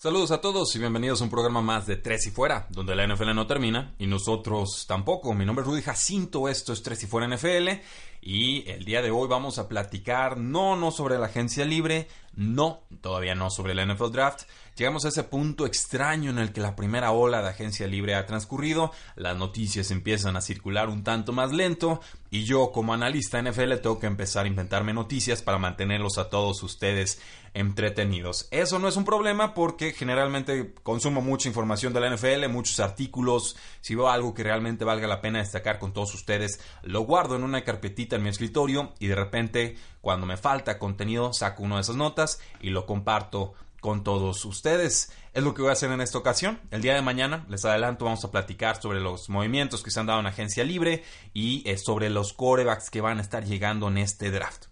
Saludos a todos y bienvenidos a un programa más de Tres y Fuera, donde la NFL no termina y nosotros tampoco. Mi nombre es Rudy Jacinto, esto es Tres y Fuera NFL y el día de hoy vamos a platicar no, no sobre la agencia libre, no, todavía no sobre la NFL Draft. Llegamos a ese punto extraño en el que la primera ola de agencia libre ha transcurrido, las noticias empiezan a circular un tanto más lento y yo como analista NFL tengo que empezar a inventarme noticias para mantenerlos a todos ustedes entretenidos. Eso no es un problema porque generalmente consumo mucha información de la NFL, muchos artículos, si veo algo que realmente valga la pena destacar con todos ustedes, lo guardo en una carpetita en mi escritorio y de repente cuando me falta contenido saco una de esas notas y lo comparto con todos ustedes. Es lo que voy a hacer en esta ocasión. El día de mañana, les adelanto, vamos a platicar sobre los movimientos que se han dado en agencia libre y eh, sobre los corebacks que van a estar llegando en este draft.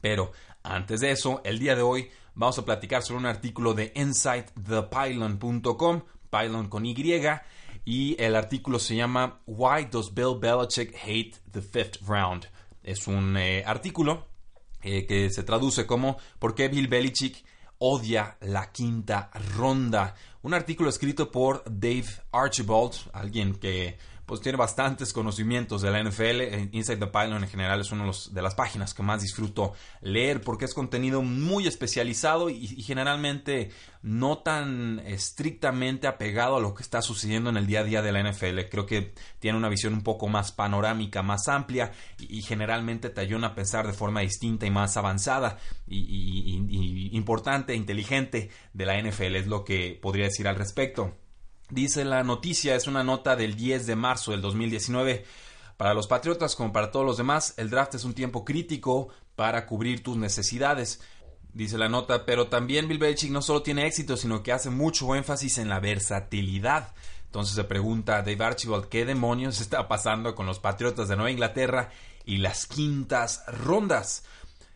Pero antes de eso, el día de hoy vamos a platicar sobre un artículo de InsightThePylon.com, Pylon con Y, y el artículo se llama Why Does Bill Belichick Hate the Fifth Round? Es un eh, artículo eh, que se traduce como ¿Por qué Bill Belichick odia la quinta ronda. Un artículo escrito por Dave Archibald, alguien que pues tiene bastantes conocimientos de la NFL. Inside the Pylon en general es una de las páginas que más disfruto leer porque es contenido muy especializado y, generalmente no tan estrictamente apegado a lo que está sucediendo en el día a día de la NFL. Creo que tiene una visión un poco más panorámica, más amplia y, generalmente te ayuda a pensar de forma distinta y más avanzada y importante, e inteligente de la NFL. Es lo que podría decir al respecto. Dice la noticia, es una nota del 10 de marzo del 2019. Para los Patriotas, como para todos los demás, el draft es un tiempo crítico para cubrir tus necesidades. Dice la nota, pero también Bill Belichick no solo tiene éxito, sino que hace mucho énfasis en la versatilidad. Entonces se pregunta Dave Archibald, ¿qué demonios está pasando con los Patriotas de Nueva Inglaterra y las quintas rondas?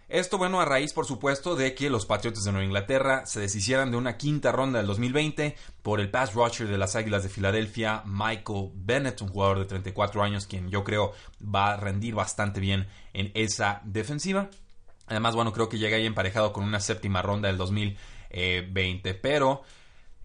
Esto, bueno, a raíz, por supuesto, de que los Patriotas de Nueva Inglaterra se deshicieran de una quinta ronda del 2020 por el pass rusher de las Águilas de Filadelfia, Michael Bennett, un jugador de 34 años, quien yo creo va a rendir bastante bien en esa defensiva. Además, bueno, creo que llega ahí emparejado con una séptima ronda del 2020. Pero,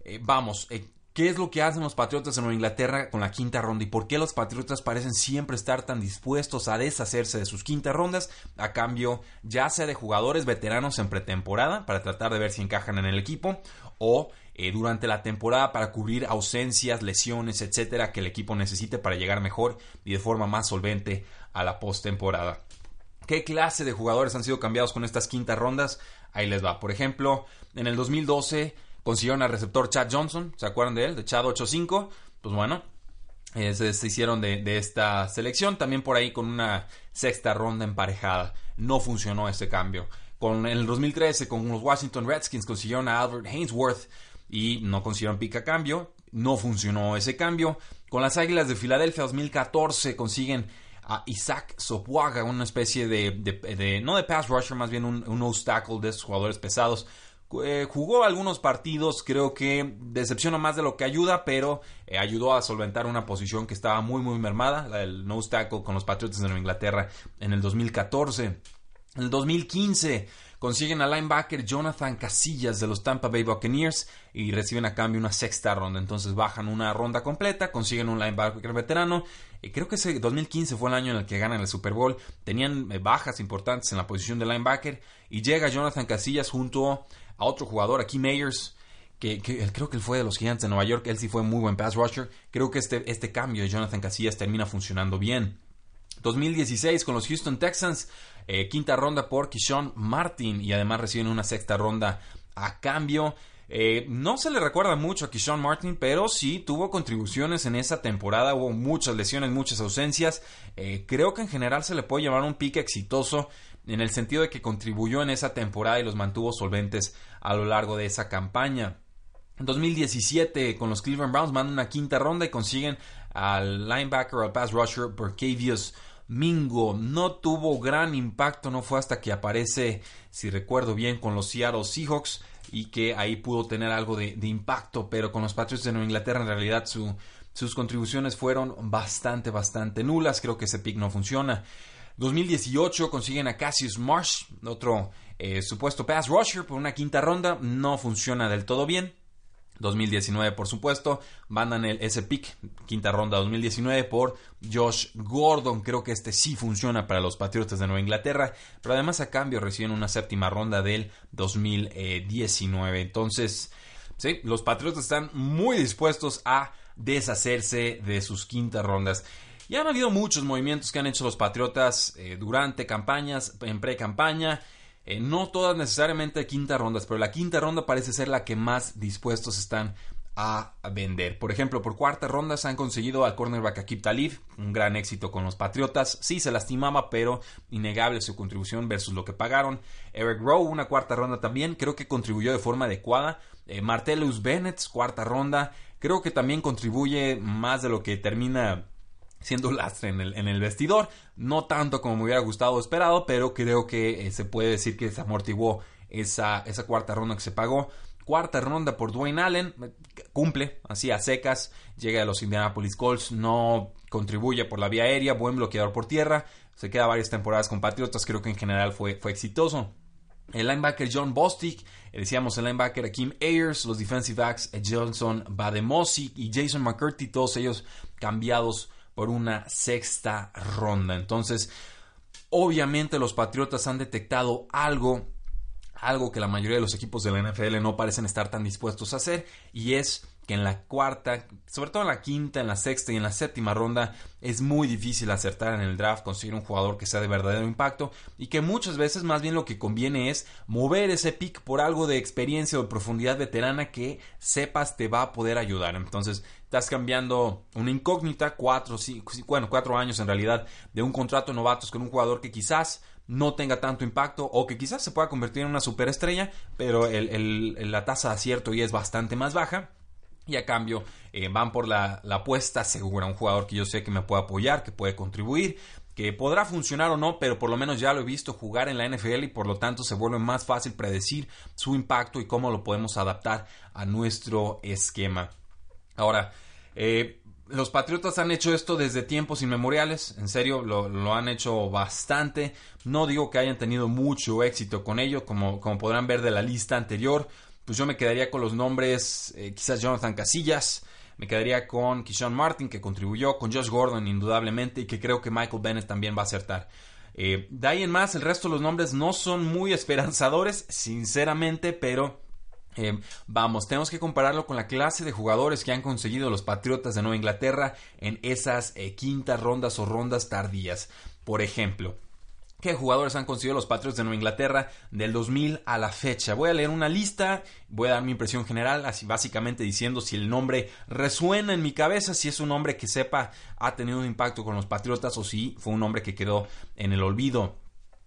eh, vamos, eh, ¿Qué es lo que hacen los Patriotas en Nueva Inglaterra con la quinta ronda? ¿Y por qué los Patriotas parecen siempre estar tan dispuestos a deshacerse de sus quintas rondas a cambio ya sea de jugadores veteranos en pretemporada para tratar de ver si encajan en el equipo o eh, durante la temporada para cubrir ausencias, lesiones, etcétera que el equipo necesite para llegar mejor y de forma más solvente a la postemporada? ¿Qué clase de jugadores han sido cambiados con estas quintas rondas? Ahí les va. Por ejemplo, en el 2012 consiguieron al receptor Chad Johnson, ¿se acuerdan de él? De Chad 8-5. Pues bueno, eh, se, hicieron de, esta selección. También por ahí con una sexta ronda emparejada. No funcionó ese cambio. Con, en el 2013 con los Washington Redskins consiguieron a Albert Hainsworth y no consiguieron pica cambio. No funcionó ese cambio. Con las Águilas de Filadelfia 2014 consiguen a Isaac Sopuaga, una especie de, no de pass rusher, más bien un, un tackle de esos jugadores pesados eh, jugó algunos partidos, creo que decepciona más de lo que ayuda, pero eh, ayudó a solventar una posición que estaba muy, muy mermada, la del nose tackle con los Patriots de Nueva Inglaterra en el 2014. En el 2015 consiguen al linebacker Jonathan Casillas de los Tampa Bay Buccaneers y reciben a cambio una sexta ronda. Entonces bajan una ronda completa, consiguen un linebacker veterano. y creo que ese 2015 fue el año en el que ganan el Super Bowl. Tenían eh, bajas importantes en la posición de linebacker y llega Jonathan Casillas junto a otro jugador, aquí Mayers, que, creo que él fue de los Gigantes de Nueva York, él sí fue muy buen pass rusher. Creo que este, este cambio de Jonathan Casillas termina funcionando bien. 2016 con los Houston Texans, eh, quinta ronda por Kishon Martin y además reciben una sexta ronda a cambio. Eh, no se le recuerda mucho a Kishon Martin, pero sí tuvo contribuciones en esa temporada. Hubo muchas lesiones, muchas ausencias. Eh, creo que en general se le puede llamar un pique exitoso en el sentido de que contribuyó en esa temporada y los mantuvo solventes a lo largo de esa campaña. En 2017 con los Cleveland Browns mandan una quinta ronda y consiguen al linebacker, al pass rusher Burkavius Mingo. No tuvo gran impacto, no fue hasta que aparece, si recuerdo bien, con los Seattle Seahawks y que ahí pudo tener algo de, impacto, pero con los Patriots de Nueva Inglaterra en realidad sus contribuciones fueron bastante, bastante nulas. Creo que ese pick no funciona. 2018 consiguen a Cassius Marsh, otro eh, supuesto pass rusher por una quinta ronda. No funciona del todo bien. 2019, por supuesto, mandan el, ese pick, quinta ronda 2019 por Josh Gordon. Creo que este sí funciona para los Patriotas de Nueva Inglaterra, pero además a cambio reciben una séptima ronda del 2019. Entonces, sí, los Patriotas están muy dispuestos a deshacerse de sus quintas rondas. Ya han habido muchos movimientos que han hecho los Patriotas eh, durante campañas, en pre-campaña. Eh, no todas necesariamente quinta rondas, pero la quinta ronda parece ser la que más dispuestos están a vender. Por ejemplo, por cuarta ronda se han conseguido al cornerback Akib Talib, un gran éxito con los Patriotas. Sí, se lastimaba, pero innegable su contribución versus lo que pagaron. Eric Rowe, una cuarta ronda también, creo que contribuyó de forma adecuada. Eh, Martellus Bennett, cuarta ronda, creo que también contribuye más de lo que termina siendo lastre en el, en el vestidor. No tanto como me hubiera gustado o esperado, pero creo que eh, se puede decir que se amortiguó esa, esa cuarta ronda que se pagó. Cuarta ronda por Dwayne Allen, eh, cumple así a secas, llega a los Indianapolis Colts, no contribuye por la vía aérea, buen bloqueador por tierra, se queda varias temporadas con Patriotas, creo que en general fue, fue exitoso. El linebacker John Bostic, eh, decíamos el linebacker Kim Ayers, los defensive backs Johnson Bademosi y Jason McCurdy, todos ellos cambiados por una sexta ronda. Entonces, obviamente los Patriotas han detectado algo, algo que la mayoría de los equipos de la NFL no parecen estar tan dispuestos a hacer, y es que en la cuarta, sobre todo en la quinta, en la sexta y en la séptima ronda es muy difícil acertar en el draft, conseguir un jugador que sea de verdadero impacto y que muchas veces más bien lo que conviene es mover ese pick por algo de experiencia o de profundidad veterana que sepas te va a poder ayudar. Entonces estás cambiando una incógnita, cuatro, bueno, cuatro años en realidad de un contrato novatos con un jugador que quizás no tenga tanto impacto o que quizás se pueda convertir en una superestrella, pero la tasa de acierto ya es bastante más baja y a cambio eh, van por la, apuesta segura, un jugador que yo sé que me puede apoyar, que puede contribuir, que podrá funcionar o no, pero por lo menos ya lo he visto jugar en la NFL y por lo tanto se vuelve más fácil predecir su impacto y cómo lo podemos adaptar a nuestro esquema. Ahora, eh, los Patriotas han hecho esto desde tiempos inmemoriales, en serio, lo, han hecho bastante. No digo que hayan tenido mucho éxito con ello, como, como podrán ver de la lista anterior pues yo me quedaría con los nombres, eh, quizás Jonathan Casillas, me quedaría con Kishon Martin, que contribuyó, con Josh Gordon, indudablemente, y que creo que Michael Bennett también va a acertar. Eh, de ahí en más, el resto de los nombres no son muy esperanzadores, sinceramente, pero eh, vamos, tenemos que compararlo con la clase de jugadores que han conseguido los Patriotas de Nueva Inglaterra en esas quintas rondas o rondas tardías. Por ejemplo, qué jugadores han conseguido los Patriots de Nueva Inglaterra del 2000 a la fecha. Voy a leer una lista, voy a dar mi impresión general, así básicamente diciendo si el nombre resuena en mi cabeza, si es un nombre que sepa ha tenido un impacto con los Patriotas o si fue un nombre que quedó en el olvido.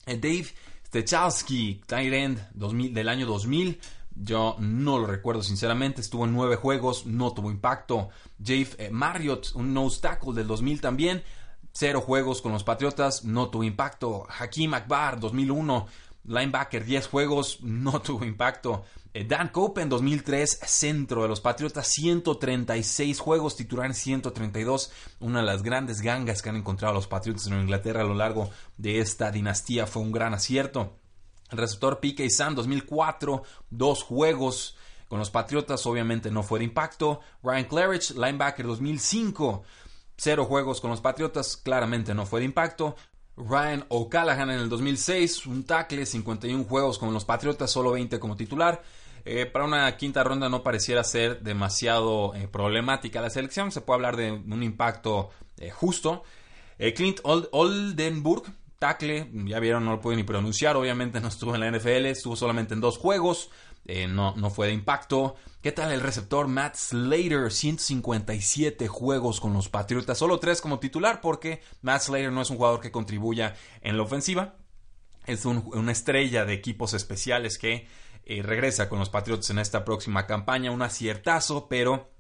Eh, Dave Stechalski, tight end del año 2000. Yo no lo recuerdo sinceramente, estuvo en nueve juegos, no tuvo impacto. Jave eh, Marriott, un nose tackle del 2000 también, Cero juegos con los Patriotas, no tuvo impacto. Hakim Akbar, 2001, linebacker, 10 juegos, no tuvo impacto. Eh, Dan Copen, 2003, centro de los Patriotas, 136 juegos, titular en 132. Una de las grandes gangas que han encontrado los Patriotas en Inglaterra a lo largo de esta dinastía. Fue un gran acierto. Receptor P.K. Sam, 2004, dos juegos. Con los Patriotas obviamente no fue de impacto. Ryan Claridge, linebacker 2005, Cero juegos con los Patriotas, claramente no fue de impacto. Ryan O'Callaghan en el 2006, un tackle, 51 juegos con los Patriotas, solo 20 como titular. Eh, para una quinta ronda no pareciera ser demasiado eh, problemática la selección, se puede hablar de un impacto eh, justo. Clint Oldenburg, ya vieron, no lo puedo ni pronunciar, obviamente no estuvo en la NFL, estuvo solamente en dos juegos, eh, no, no fue de impacto. ¿Qué tal el receptor Matt Slater? 157 juegos con los Patriotas, solo 3 como titular porque Matt Slater no es un jugador que contribuya en la ofensiva. Es una estrella de equipos especiales que eh, regresa con los Patriotas en esta próxima campaña. Un aciertazo, pero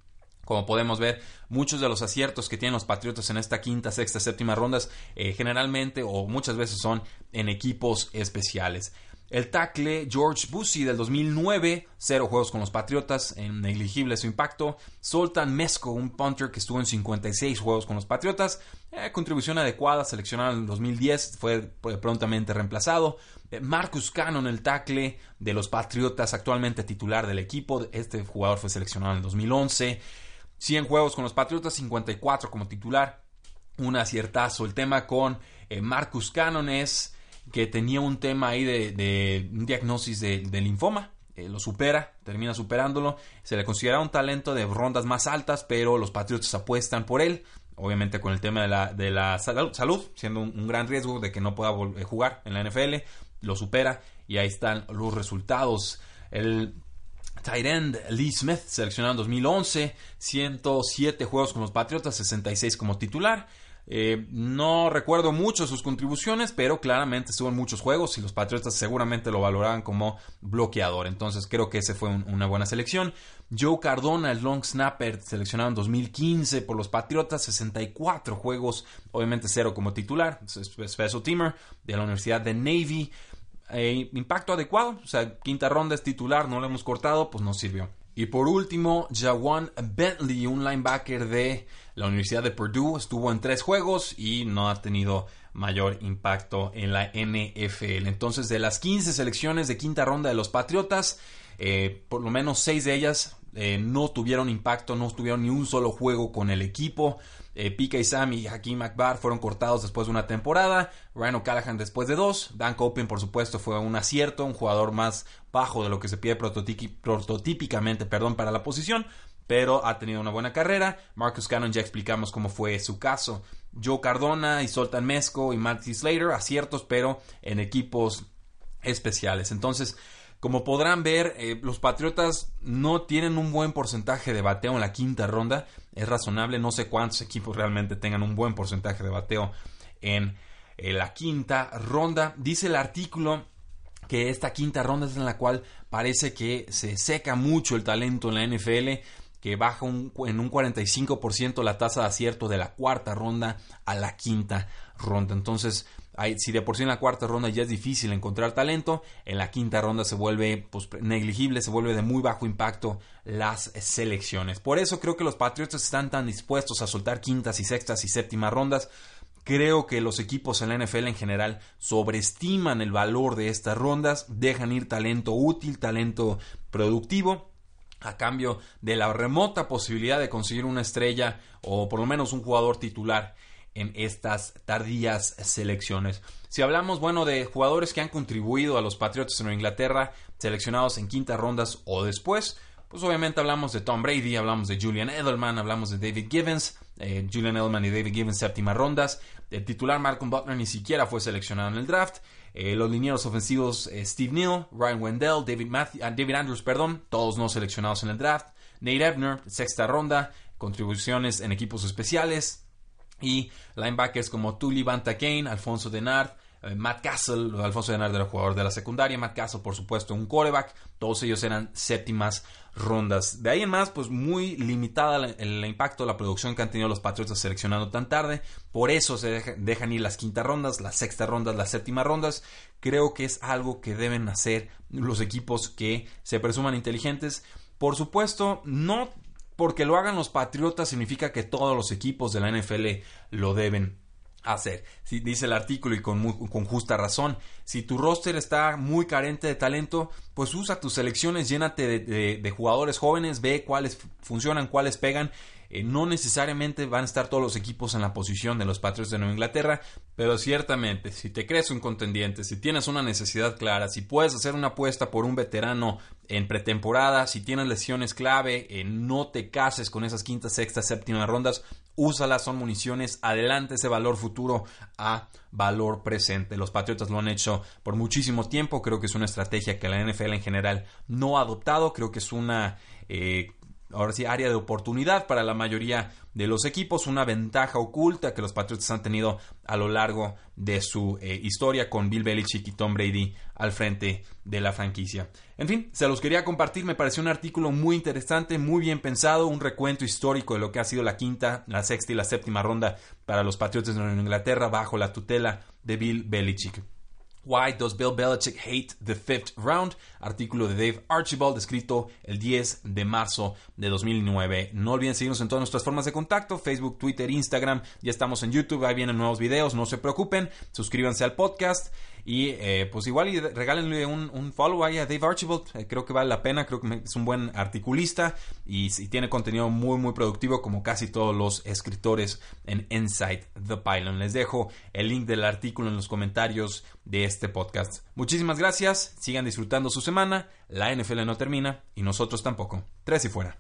como podemos ver, muchos de los aciertos que tienen los Patriotas en esta quinta, sexta, séptima rondas eh, generalmente o muchas veces son en equipos especiales. El tackle George Bussy del 2009, cero juegos con los Patriotas, negligible su impacto. Soltan Mesco, un punter que estuvo en 56 juegos con los Patriotas, eh, contribución adecuada, seleccionado en el 2010, fue prontamente reemplazado. Eh, Marcus Cannon, el tackle de los Patriotas, actualmente titular del equipo, este jugador fue seleccionado en el 2011. 100 juegos con los Patriotas, 54 como titular, un aciertazo. El tema con eh, Marcus Cannon es que tenía un tema ahí de, un diagnosis de, linfoma. Eh, lo supera, termina superándolo. Se le considera un talento de rondas más altas, pero los Patriots apuestan por él. Obviamente con el tema de la, salud, siendo un, gran riesgo de que no pueda eh, jugar en la NFL. Lo supera y ahí están los resultados. El tight end Lee Smith, seleccionado en 2011, 107 juegos con los Patriotas, 66 como titular. Eh, no recuerdo mucho sus contribuciones, pero claramente estuvo en muchos juegos y los Patriotas seguramente lo valoraban como bloqueador. Entonces creo que ese fue una buena selección. Joe Cardona, el long snapper, seleccionado en 2015 por los Patriotas, 64 juegos, obviamente cero como titular, special teamer de la Universidad de Navy. Eh, impacto adecuado, o sea, quinta ronda es titular, no lo hemos cortado, pues no sirvió. Y por último, Jawan Bentley, un linebacker de la Universidad de Purdue, estuvo en tres juegos y no ha tenido mayor impacto en la NFL. Entonces, de las 15 selecciones de quinta ronda de los Patriotas, eh, por lo menos seis de ellas eh, no tuvieron impacto, no tuvieron ni un solo juego con el equipo. Eh, Pika Sam y Hakim Akbar fueron cortados después de una temporada. Ryan O'Callaghan después de dos. Dan Copen, por supuesto, fue un acierto, un jugador más bajo de lo que se pide prototípicamente perdón, para la posición, pero ha tenido una buena carrera. Marcus Cannon ya explicamos cómo fue su caso. Joe Cardona y Soltan Mesco y Matty Slater, aciertos, pero en equipos especiales. Entonces, como podrán ver, eh, los Patriotas no tienen un buen porcentaje de bateo en la quinta ronda. Es razonable, no sé cuántos equipos realmente tengan un buen porcentaje de bateo en eh, la quinta ronda. Dice el artículo que esta quinta ronda es en la cual parece que se seca mucho el talento en la NFL, que baja en un 45% la tasa de acierto de la cuarta ronda a la quinta ronda. Entonces, si de por sí en la cuarta ronda ya es difícil encontrar talento, en la quinta ronda se vuelve pues, negligible, se vuelve de muy bajo impacto las selecciones. Por eso creo que los Patriotas están tan dispuestos a soltar quintas y sextas y séptimas rondas. Creo que los equipos en la NFL en general sobreestiman el valor de estas rondas, dejan ir talento útil, talento productivo a cambio de la remota posibilidad de conseguir una estrella o por lo menos un jugador titular en estas tardías selecciones. Si hablamos, bueno, de jugadores que han contribuido a los Patriotas en Inglaterra, seleccionados en quintas rondas o después, pues obviamente hablamos de Tom Brady, hablamos de Julian Edelman, hablamos de David Givens, eh, Julian Edelman y David Givens séptimas rondas. El titular Malcolm Butler ni siquiera fue seleccionado en el draft. Eh, los linieros ofensivos eh, Steve Neal, Ryan Wendell, David, David Andrews, perdón, todos no seleccionados en el draft. Nate Ebner, sexta ronda, contribuciones en equipos especiales, y linebackers como Tully Banta Kane, Alfonso Denard, eh, Matt Castle, Alfonso Denard era jugador de la secundaria, Matt Castle por supuesto un quarterback, todos ellos eran séptimas rondas. De ahí en más, pues muy limitada el, impacto, la producción que han tenido los Patriots seleccionando tan tarde, por eso se dejan ir las quintas rondas, las sextas rondas, las séptimas rondas. Creo que es algo que deben hacer los equipos que se presuman inteligentes. Por supuesto, no porque lo hagan los Patriotas significa que todos los equipos de la NFL lo deben hacer. dice el artículo y con, con, justa razón. Si tu roster está muy carente de talento, pues usa tus selecciones, llénate de, jugadores jóvenes, ve cuáles funcionan, cuáles pegan. Eh, no necesariamente van a estar todos los equipos en la posición de los Patriots de Nueva Inglaterra, pero ciertamente, si te crees un contendiente, si tienes una necesidad clara, si puedes hacer una apuesta por un veterano en pretemporada, si tienes lesiones clave, eh, no te cases con esas quintas, sextas, séptimas rondas, úsalas, son municiones, adelante ese valor futuro a valor presente. Los Patriotas lo han hecho por muchísimo tiempo, creo que es una estrategia que la NFL en general no ha adoptado, creo que es una... Eh, ahora sí, área de oportunidad para la mayoría de los equipos, una ventaja oculta que los Patriots han tenido a lo largo de su eh, historia con Bill Belichick y Tom Brady al frente de la franquicia. En fin, se los quería compartir, me pareció un artículo muy interesante, muy bien pensado, un recuento histórico de lo que ha sido la quinta, la sexta y la séptima ronda para los Patriots de Inglaterra bajo la tutela de Bill Belichick. Why Does Bill Belichick Hate the Fifth Round? Artículo de Dave Archibald, escrito el 10 de marzo de 2009. No olviden seguirnos en todas nuestras formas de contacto, Facebook, Twitter, Instagram. Ya estamos en YouTube, ahí vienen nuevos videos, no se preocupen. Suscríbanse al podcast. Y eh, pues igual y regálenle un, follow ahí a Dave Archibald. Eh, creo que vale la pena. Creo que es un buen articulista. Y, tiene contenido muy, muy productivo, como casi todos los escritores en Inside the Pylon. Les dejo el link del artículo en los comentarios de este podcast. Muchísimas gracias. Sigan disfrutando su semana. La NFL no termina y nosotros tampoco. Tres y fuera.